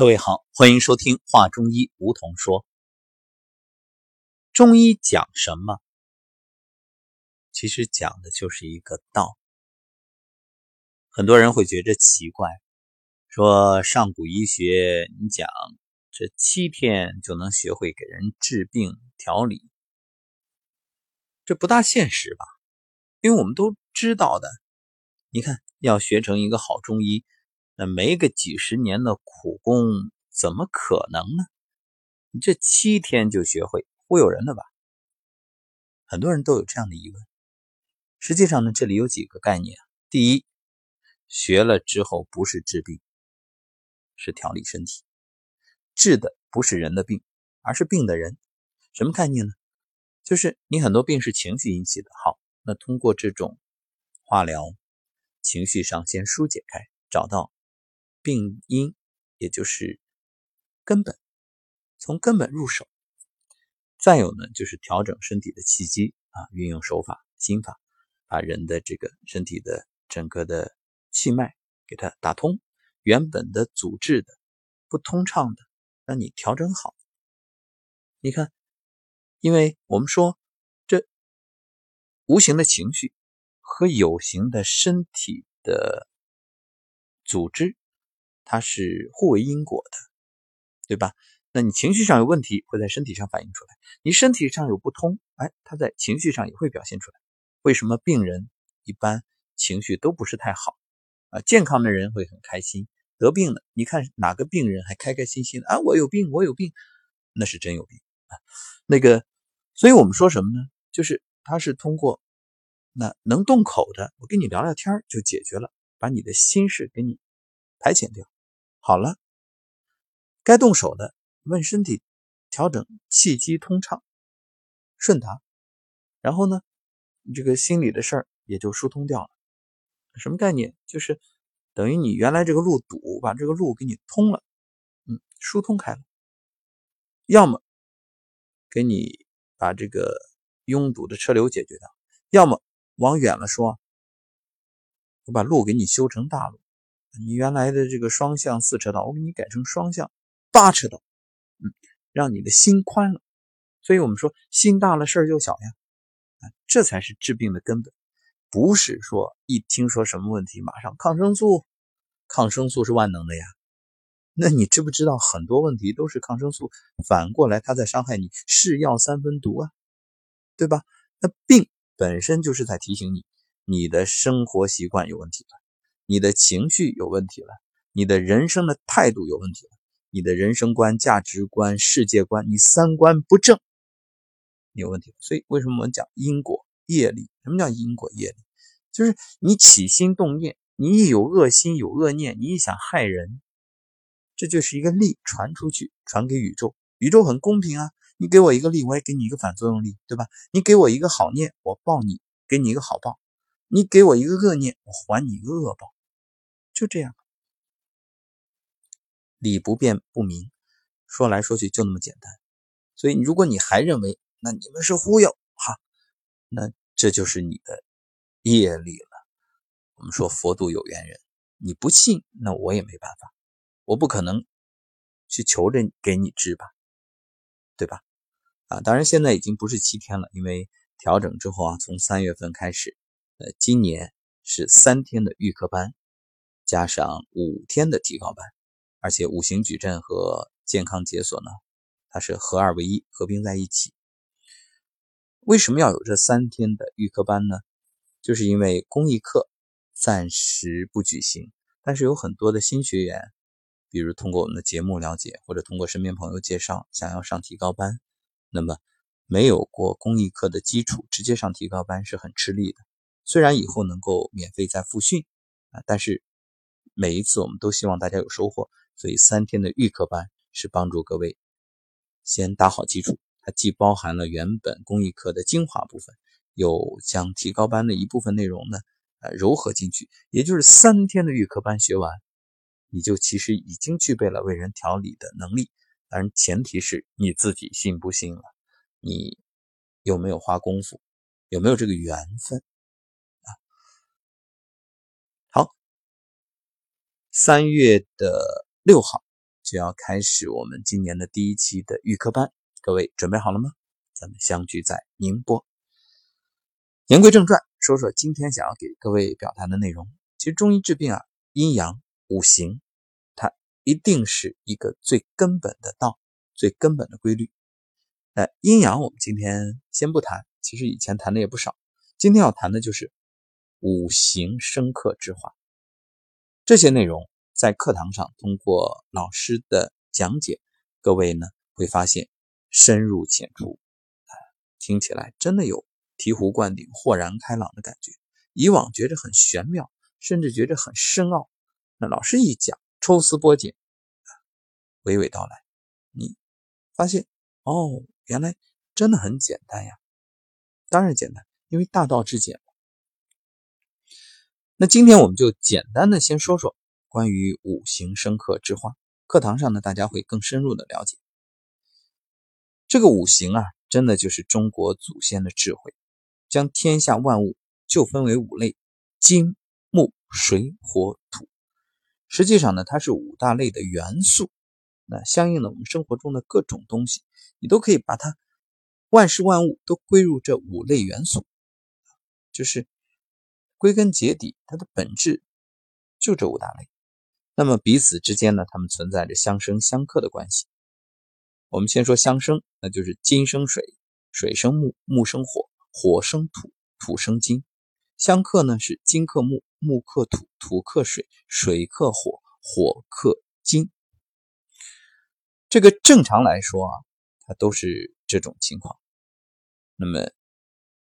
各位好，欢迎收听《话中医》，梧桐说。中医讲什么？其实讲的就是一个道。很多人会觉着奇怪，说上古医学你讲这七天就能学会给人治病调理，这不大现实吧？因为我们都知道的，你看要学成一个好中医。那没个几十年的苦功，怎么可能呢？你这七天就学会，忽悠人了吧？很多人都有这样的疑问。实际上呢，这里有几个概念。第一，学了之后不是治病，是调理身体，治的不是人的病，而是病的人。什么概念呢？就是你很多病是情绪引起的。好，那通过这种化疗，情绪上先疏解开，找到。病因，也就是根本，从根本入手。再有呢，就是调整身体的气机啊，运用手法、心法，把人的这个身体的整个的气脉给它打通，原本的阻滞的、不通畅的，让你调整好。你看，因为我们说这无形的情绪和有形的身体的组织。它是互为因果的，对吧？那你情绪上有问题，会在身体上反映出来；你身体上有不通，哎，它在情绪上也会表现出来。为什么病人一般情绪都不是太好啊？健康的人会很开心，得病了，你看哪个病人还开开心心的啊？我有病，我有病，那是真有病啊。那个，所以我们说什么呢？就是他是通过那能动口的，我跟你聊聊天就解决了，把你的心事给你排遣掉。好了，该动手的，问身体调整气机通畅、顺达，然后呢，这个心里的事儿也就疏通掉了。什么概念？就是等于你原来这个路堵，把这个路给你通了，嗯，疏通开了。要么给你把这个拥堵的车流解决掉，要么往远了说，我把路给你修成大路。你原来的这个双向四车道，我给你改成双向八车道，嗯，让你的心宽了。所以我们说，心大了，事儿就小呀。这才是治病的根本，不是说一听说什么问题，马上抗生素。抗生素是万能的呀。那你知不知道，很多问题都是抗生素反过来它在伤害你，是药三分毒啊，对吧？那病本身就是在提醒你，你的生活习惯有问题了。你的情绪有问题了，你的人生的态度有问题了，你的人生观、价值观、世界观，你三观不正，有问题。所以为什么我们讲因果业力？什么叫因果业力？就是你起心动念，你一有恶心、有恶念，你一想害人，这就是一个力传出去，传给宇宙。宇宙很公平啊，你给我一个力，我也给你一个反作用力，对吧？你给我一个好念，我报你，给你一个好报；你给我一个恶念，我还你一个恶报。就这样，理不辩不明，说来说去就那么简单。所以，如果你还认为那你们是忽悠哈，那这就是你的业力了。我们说佛度有缘人，你不信，那我也没办法，我不可能去求着给你治吧，对吧？啊，当然现在已经不是七天了，因为调整之后啊，从三月份开始，呃，今年是三天的预科班。加上五天的提高班，而且五行矩阵和健康解锁呢，它是合二为一，合并在一起。为什么要有这三天的预科班呢？就是因为公益课暂时不举行，但是有很多的新学员，比如通过我们的节目了解，或者通过身边朋友介绍，想要上提高班，那么没有过公益课的基础，直接上提高班是很吃力的。虽然以后能够免费再复训啊，但是。每一次我们都希望大家有收获，所以三天的预课班是帮助各位先打好基础。它既包含了原本公益课的精华部分，又将提高班的一部分内容呢，呃，糅合进去。也就是三天的预课班学完，你就其实已经具备了为人调理的能力。当然，前提是你自己信不信了，你有没有花功夫，有没有这个缘分。三月的六号就要开始我们今年的第一期的预科班，各位准备好了吗？咱们相聚在宁波。言归正传，说说今天想要给各位表达的内容。其实中医治病啊，阴阳五行，它一定是一个最根本的道，最根本的规律。那，阴阳我们今天先不谈，其实以前谈的也不少。今天要谈的就是五行生克之化。这些内容在课堂上通过老师的讲解，各位呢会发现深入浅出，啊，听起来真的有。醍醐灌顶、豁然开朗的感觉，以往觉着很玄妙，甚至觉着很深奥。那老师一讲，抽丝剥茧，娓娓道来，你发现哦，原来真的很简单呀！当然简单，因为大道至简。那今天我们就简单的先说说关于五行生克之化。课堂上呢，大家会更深入的了解这个五行啊，真的就是中国祖先的智慧。将天下万物就分为五类：金、木、水、火、土。实际上呢，它是五大类的元素。那相应的，我们生活中的各种东西，你都可以把它万事万物都归入这五类元素。就是归根结底，它的本质就这五大类。那么彼此之间呢，它们存在着相生相克的关系。我们先说相生，那就是金生水，水生木，木生火。火生土，土生金，相克呢是金克木，木克土，土克水，水克火，火克金。这个正常来说啊，它都是这种情况。那么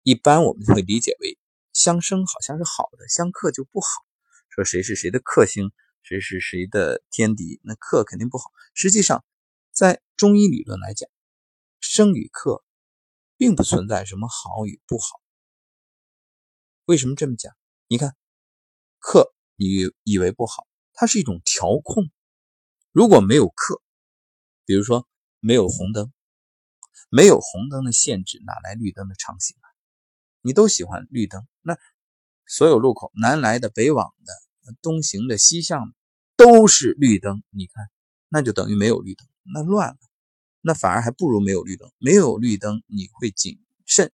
一般我们会理解为相生好像是好的，相克就不好。说谁是谁的克星，谁是谁的天敌，那克肯定不好。实际上，在中医理论来讲，生与克。并不存在什么好与不好。为什么这么讲？你看，克你以为不好，它是一种调控。如果没有克，比如说没有红灯，没有红灯的限制，哪来绿灯的畅行啊？你都喜欢绿灯，那所有路口，南来的、北往的、东行的、西向的，都是绿灯。你看，那就等于没有绿灯，那乱了。那反而还不如没有绿灯。没有绿灯，你会谨慎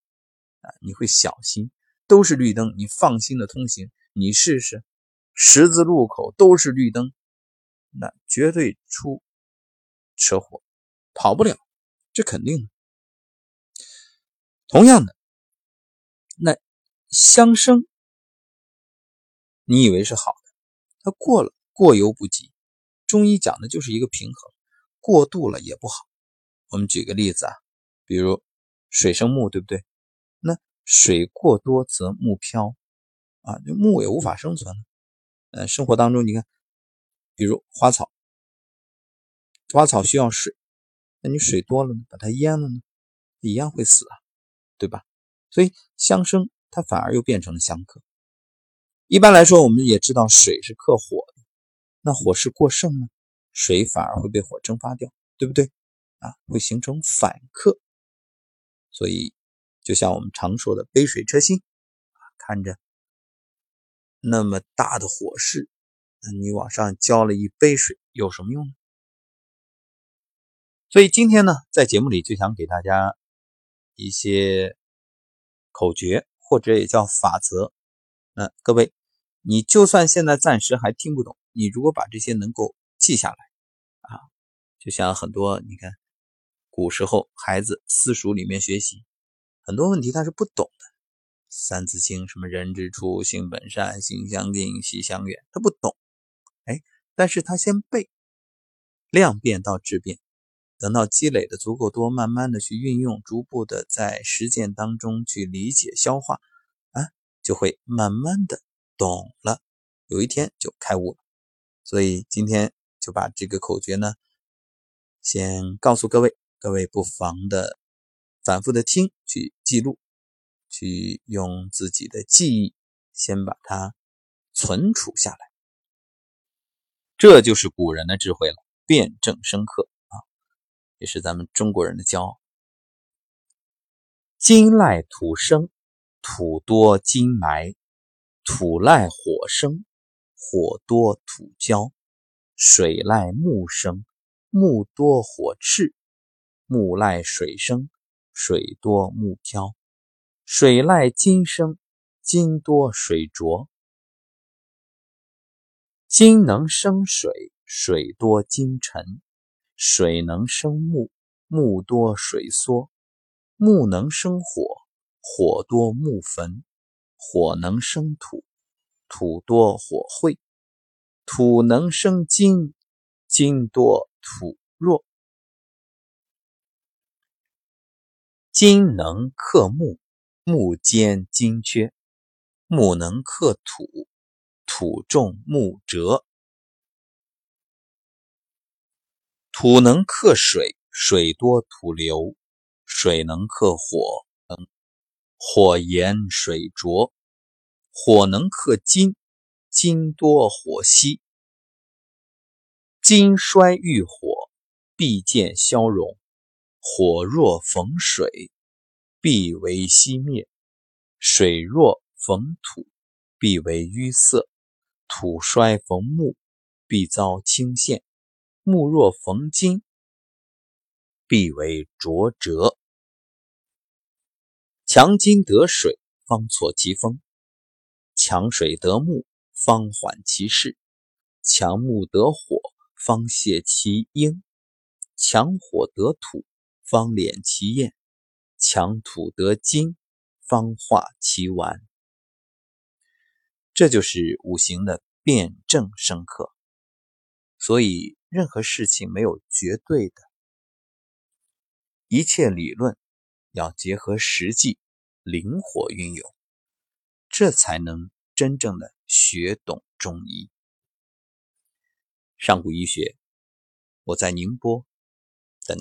啊，你会小心。都是绿灯，你放心的通行。你试试，十字路口都是绿灯，那绝对出车祸，跑不了，这肯定的。同样的，那相生，你以为是好的，它过了，过犹不及。中医讲的就是一个平衡，过度了也不好。我们举个例子啊，比如水生木，对不对？那水过多则木漂啊，那木也无法生存。呃，生活当中你看，比如花草，花草需要水，那你水多了呢，把它淹了呢，一样会死啊，对吧？所以相生它反而又变成了相克。一般来说，我们也知道水是克火的，那火势过盛呢，水反而会被火蒸发掉，对不对？啊，会形成反克，所以就像我们常说的“杯水车薪”，看着那么大的火势，你往上浇了一杯水有什么用呢？所以今天呢，在节目里就想给大家一些口诀，或者也叫法则。那各位，你就算现在暂时还听不懂，你如果把这些能够记下来，啊，就像很多你看。古时候，孩子私塾里面学习，很多问题他是不懂的，《三字经》什么“人之初，性本善，性相近，习相远”，他不懂。哎，但是他先背，量变到质变，等到积累的足够多，慢慢的去运用，逐步的在实践当中去理解、消化，啊，就会慢慢的懂了，有一天就开悟了。所以今天就把这个口诀呢，先告诉各位。各位不妨的反复的听，去记录，去用自己的记忆先把它存储下来，这就是古人的智慧了，辩证深刻啊，也是咱们中国人的骄傲。金赖土生，土多金埋；土赖火生，火多土焦；水赖木生，木多火炽；木赖水生，水多木漂；水赖金生，金多水浊。金能生水，水多金沉；水能生木，木多水缩；木能生火，火多木焚；火能生土，土多火晦；土能生金，金多土弱。金能克木，木坚金缺；木能克土，土重木折；土能克水，水多土流；水能克火，火炎水浊；火能克金，金多火稀。金衰遇火，必见消融；火若逢水，必为熄灭；水若逢土，必为淤塞；土衰逢木，必遭倾陷；木若逢金，必为浊折。强金得水，方挫其锋；强水得木，方缓其势；强木得火。方泄其阴，强火得土，方敛其焰；强土得金，方化其顽。这就是五行的辩证深刻。所以，任何事情没有绝对的，一切理论要结合实际，灵活运用，这才能真正的学懂中医。上古医学，我在宁波等你